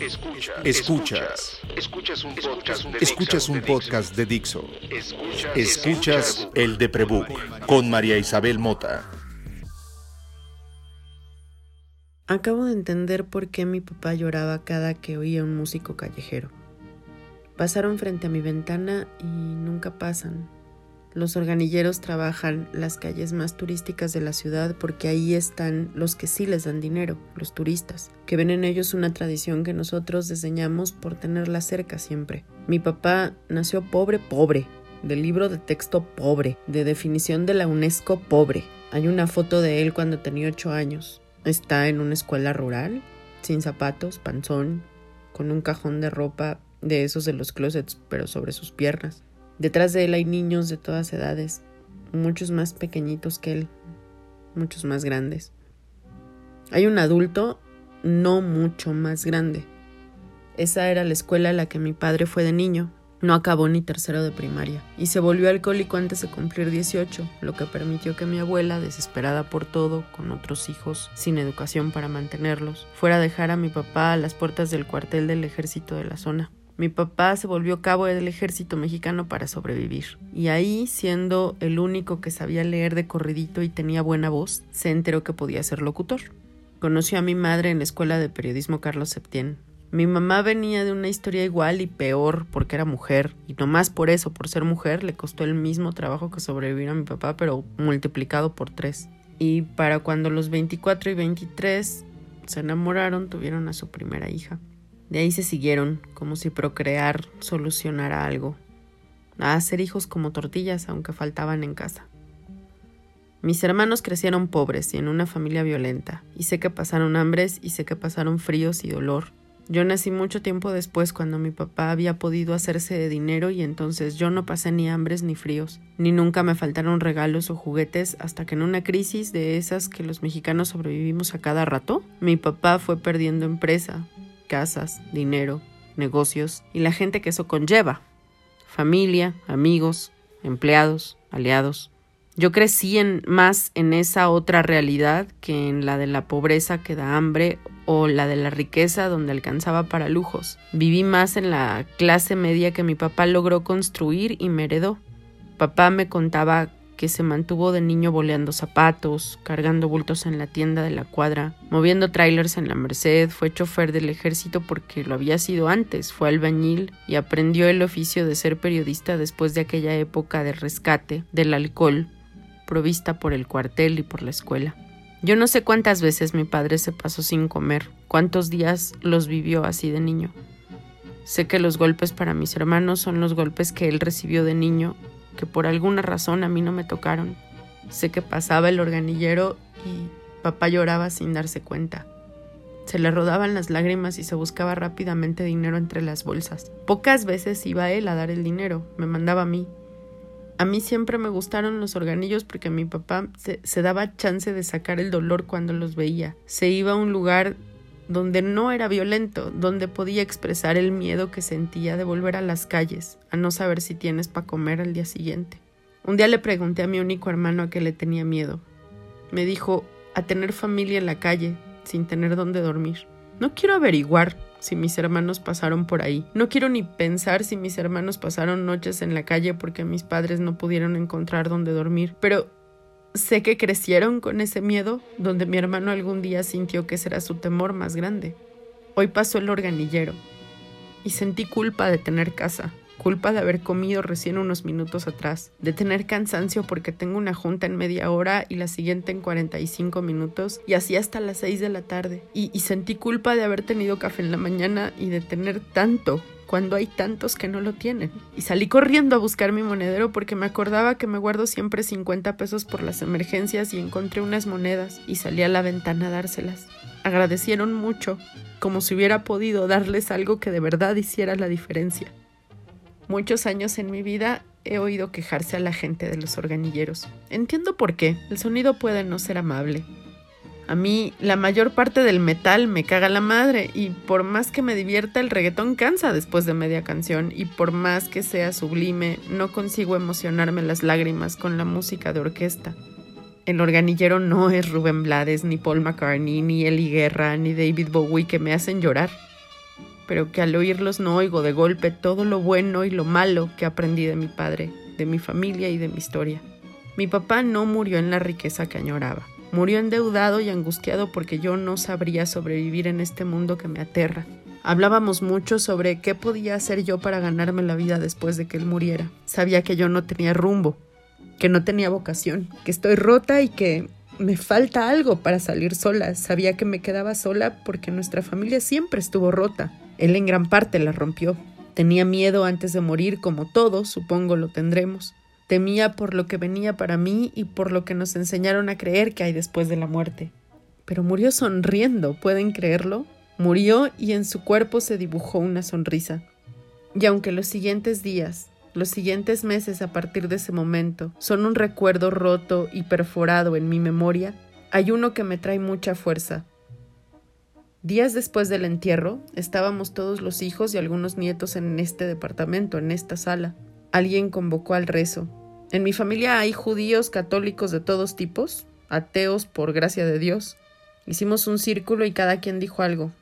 Escuchas. Escuchas. Escuchas un podcast de Escuchas un Dixo. podcast de Dixo. Escuchas. Escuchas el de Prebook con María Isabel Mota. Acabo de entender por qué mi papá lloraba cada que oía un músico callejero. Pasaron frente a mi ventana y nunca pasan. Los organilleros trabajan las calles más turísticas de la ciudad porque ahí están los que sí les dan dinero, los turistas, que ven en ellos una tradición que nosotros desdeñamos por tenerla cerca siempre. Mi papá nació pobre, pobre, del libro de texto pobre, de definición de la UNESCO pobre. Hay una foto de él cuando tenía ocho años. Está en una escuela rural, sin zapatos, panzón, con un cajón de ropa de esos de los closets, pero sobre sus piernas. Detrás de él hay niños de todas edades, muchos más pequeñitos que él, muchos más grandes. Hay un adulto no mucho más grande. Esa era la escuela a la que mi padre fue de niño. No acabó ni tercero de primaria y se volvió alcohólico antes de cumplir 18, lo que permitió que mi abuela, desesperada por todo, con otros hijos sin educación para mantenerlos, fuera a dejar a mi papá a las puertas del cuartel del ejército de la zona. Mi papá se volvió cabo del ejército mexicano para sobrevivir. Y ahí, siendo el único que sabía leer de corridito y tenía buena voz, se enteró que podía ser locutor. Conoció a mi madre en la escuela de periodismo Carlos Septién. Mi mamá venía de una historia igual y peor porque era mujer, y no más por eso, por ser mujer, le costó el mismo trabajo que sobrevivir a mi papá, pero multiplicado por tres. Y para cuando los 24 y 23 se enamoraron, tuvieron a su primera hija. De ahí se siguieron, como si procrear solucionara algo. A hacer hijos como tortillas, aunque faltaban en casa. Mis hermanos crecieron pobres y en una familia violenta, y sé que pasaron hambres y sé que pasaron fríos y dolor. Yo nací mucho tiempo después cuando mi papá había podido hacerse de dinero y entonces yo no pasé ni hambres ni fríos, ni nunca me faltaron regalos o juguetes hasta que en una crisis de esas que los mexicanos sobrevivimos a cada rato, mi papá fue perdiendo empresa, casas, dinero, negocios y la gente que eso conlleva. Familia, amigos, empleados, aliados. Yo crecí más en esa otra realidad que en la de la pobreza que da hambre o la de la riqueza donde alcanzaba para lujos. Viví más en la clase media que mi papá logró construir y me heredó. Papá me contaba que se mantuvo de niño boleando zapatos, cargando bultos en la tienda de la cuadra, moviendo trailers en la Merced, fue chofer del ejército porque lo había sido antes, fue albañil y aprendió el oficio de ser periodista después de aquella época de rescate del alcohol provista por el cuartel y por la escuela. Yo no sé cuántas veces mi padre se pasó sin comer, cuántos días los vivió así de niño. Sé que los golpes para mis hermanos son los golpes que él recibió de niño, que por alguna razón a mí no me tocaron. Sé que pasaba el organillero y papá lloraba sin darse cuenta. Se le rodaban las lágrimas y se buscaba rápidamente dinero entre las bolsas. Pocas veces iba él a dar el dinero, me mandaba a mí. A mí siempre me gustaron los organillos porque mi papá se, se, daba chance de sacar el dolor cuando los veía. Se iba a un lugar donde no era violento, donde podía expresar el miedo que sentía de volver a las calles, a no saber si tienes para comer al día siguiente. Un día le pregunté a mi único hermano a qué le tenía miedo. Me dijo, a tener familia en la calle, sin tener dónde dormir. No quiero averiguar, si mis hermanos pasaron por ahí. No quiero ni pensar si mis hermanos pasaron noches en la calle porque mis padres no pudieron encontrar dónde dormir, pero sé que crecieron con ese miedo donde mi hermano algún día sintió que será su temor más grande. Hoy pasó el organillero y sentí culpa de tener casa, culpa de haber comido recién unos minutos atrás, de tener cansancio porque tengo una junta en media hora y la siguiente en 45 minutos y así hasta las 6 de la tarde. Y, y sentí culpa de haber tenido café en la mañana y de tener tanto cuando hay tantos que no lo tienen. Y salí corriendo a buscar mi monedero porque me acordaba que me guardo siempre 50 pesos por las emergencias y encontré unas monedas y salí a la ventana a dárselas. Agradecieron mucho, como si hubiera podido darles algo que de verdad hiciera la diferencia. Muchos años en mi vida he oído quejarse a la gente de los organilleros. Entiendo por qué. El sonido puede no ser amable. A mí la mayor parte del metal me caga la madre y por más que me divierta el reggaetón cansa después de media canción y por más que sea sublime no consigo emocionarme las lágrimas con la música de orquesta. El organillero no es Rubén Blades, ni Paul McCartney, ni Eli Guerra, ni David Bowie que me hacen llorar. pero que al oírlos no oigo de golpe todo lo bueno y lo malo que aprendí de mi padre, de mi familia y de mi historia. Mi papá no murió en la riqueza que añoraba. Murió endeudado y angustiado porque yo no sabría sobrevivir en este mundo que me aterra. Hablábamos mucho sobre qué podía hacer yo para ganarme la vida después de que él muriera. Sabía que yo no tenía rumbo, que no tenía vocación, que estoy rota y que me falta algo para salir sola. Sabía que me quedaba sola porque nuestra familia siempre estuvo rota. Él en gran parte la rompió. Tenía miedo antes de morir, como todos, supongo lo tendremos. Temía por lo que venía para mí y por lo que nos enseñaron a creer que hay después de la muerte. Pero murió sonriendo, ¿pueden creerlo? Murió y en su cuerpo se dibujó una sonrisa. Y aunque los siguientes días, los siguientes meses a partir de ese momento son un recuerdo roto y perforado en mi memoria, hay uno que me trae mucha fuerza. Días después del entierro, estábamos todos los hijos y algunos nietos en este departamento, en esta sala. Alguien convocó al rezo. En mi familia hay judíos, católicos de todos tipos, ateos por gracia de Dios. Hicimos un círculo y cada quien dijo algo.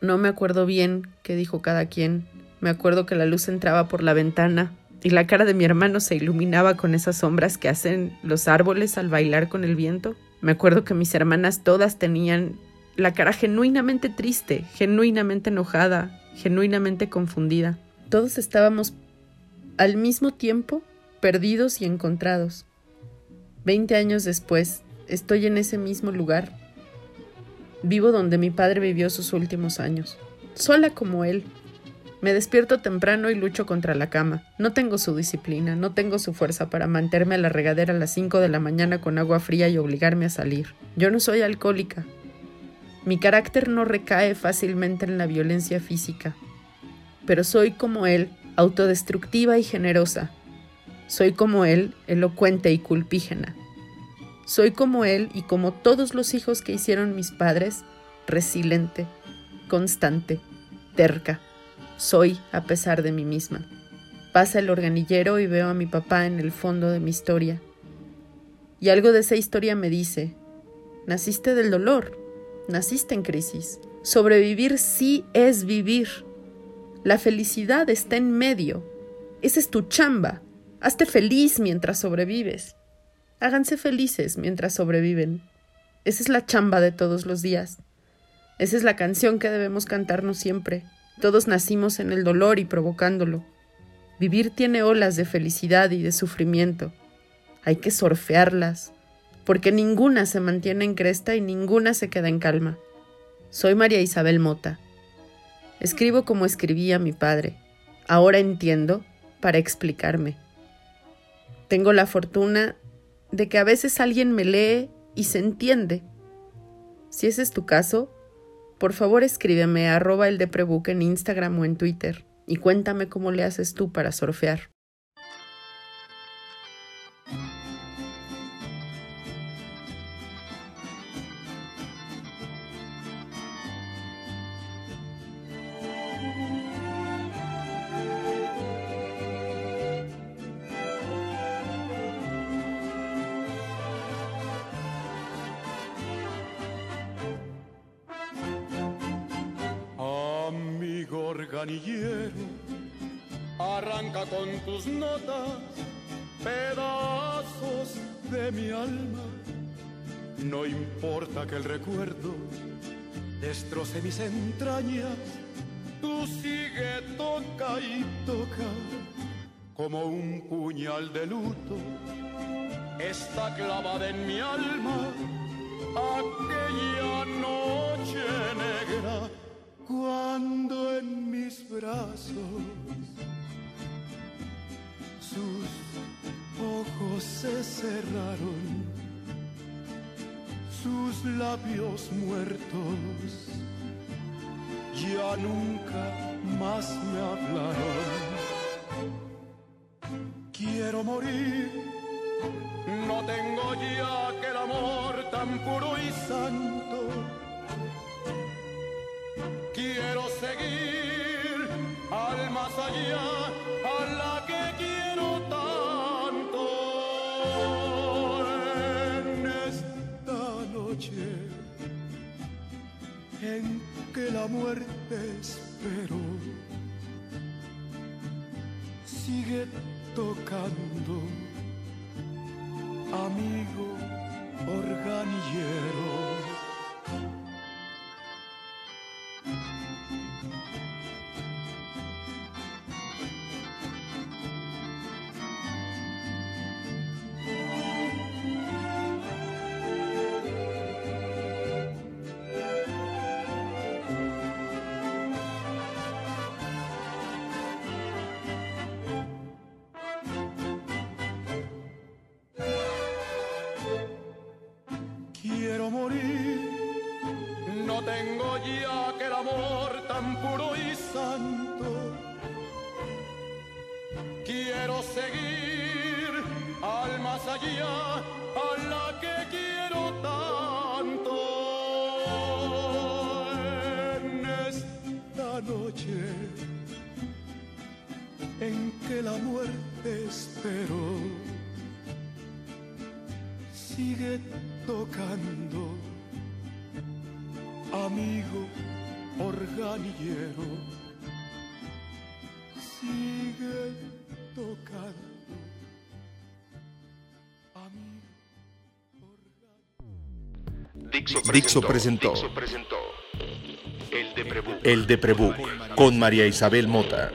No me acuerdo bien qué dijo cada quien. Me acuerdo que la luz entraba por la ventana y la cara de mi hermano se iluminaba con esas sombras que hacen los árboles al bailar con el viento. Me acuerdo que mis hermanas todas tenían la cara genuinamente triste, genuinamente enojada, genuinamente confundida. Todos estábamos al mismo tiempo perdidos y encontrados. Veinte años después, estoy en ese mismo lugar. Vivo donde mi padre vivió sus últimos años, sola como él, me despierto temprano y lucho contra la cama. No tengo su disciplina, no tengo su fuerza para mantenerme a la regadera a las 5 de la mañana con agua fría y obligarme a salir. Yo no soy alcohólica. Mi carácter no recae fácilmente en la violencia física. Pero soy como él, autodestructiva y generosa. Soy como él, elocuente y culpígena. Soy como él y como todos los hijos que hicieron mis padres, resiliente, constante, terca soy a pesar de mí misma. Pasa el organillero y veo a mi papá en el fondo de mi historia. Y algo de esa historia me dice, naciste del dolor, naciste en crisis. Sobrevivir sí es vivir. La felicidad está en medio. Esa es tu chamba. Hazte feliz mientras sobrevives. Háganse felices mientras sobreviven. Esa es la chamba de todos los días. Esa es la canción que debemos cantarnos siempre. Todos nacimos en el dolor y provocándolo. Vivir tiene olas de felicidad y de sufrimiento. Hay que sorfearlas, porque ninguna se mantiene en cresta y ninguna se queda en calma. Soy María Isabel Mota. Escribo como escribía mi padre. Ahora entiendo para explicarme. Tengo la fortuna de que a veces alguien me lee y se entiende. Si ese es tu caso, por favor escríbeme a arroba el en Instagram o en Twitter y cuéntame cómo le haces tú para surfear. Arranca con tus notas pedazos de mi alma. No importa que el recuerdo destroce mis entrañas, tú sigue, toca y toca como un puñal de luto. Está clavada en mi alma aquella noche negra cuando en mis brazos. Sus ojos se cerraron, sus labios muertos. Ya nunca más me hablaron. Quiero morir, no tengo ya aquel amor tan puro y santo. Quiero la muerte esperó. Sigue tocando, amigo ya que el amor tan puro y santo. Quiero seguir al más allá, a la que quiero tanto. En esta noche en que la muerte esperó sigue tocando, amigo organillero, sigue tocando, amigo organillero. Dixo Dixo presentó. Dixo presentó El de Prebuc. El de Prebuc con María Isabel Mota.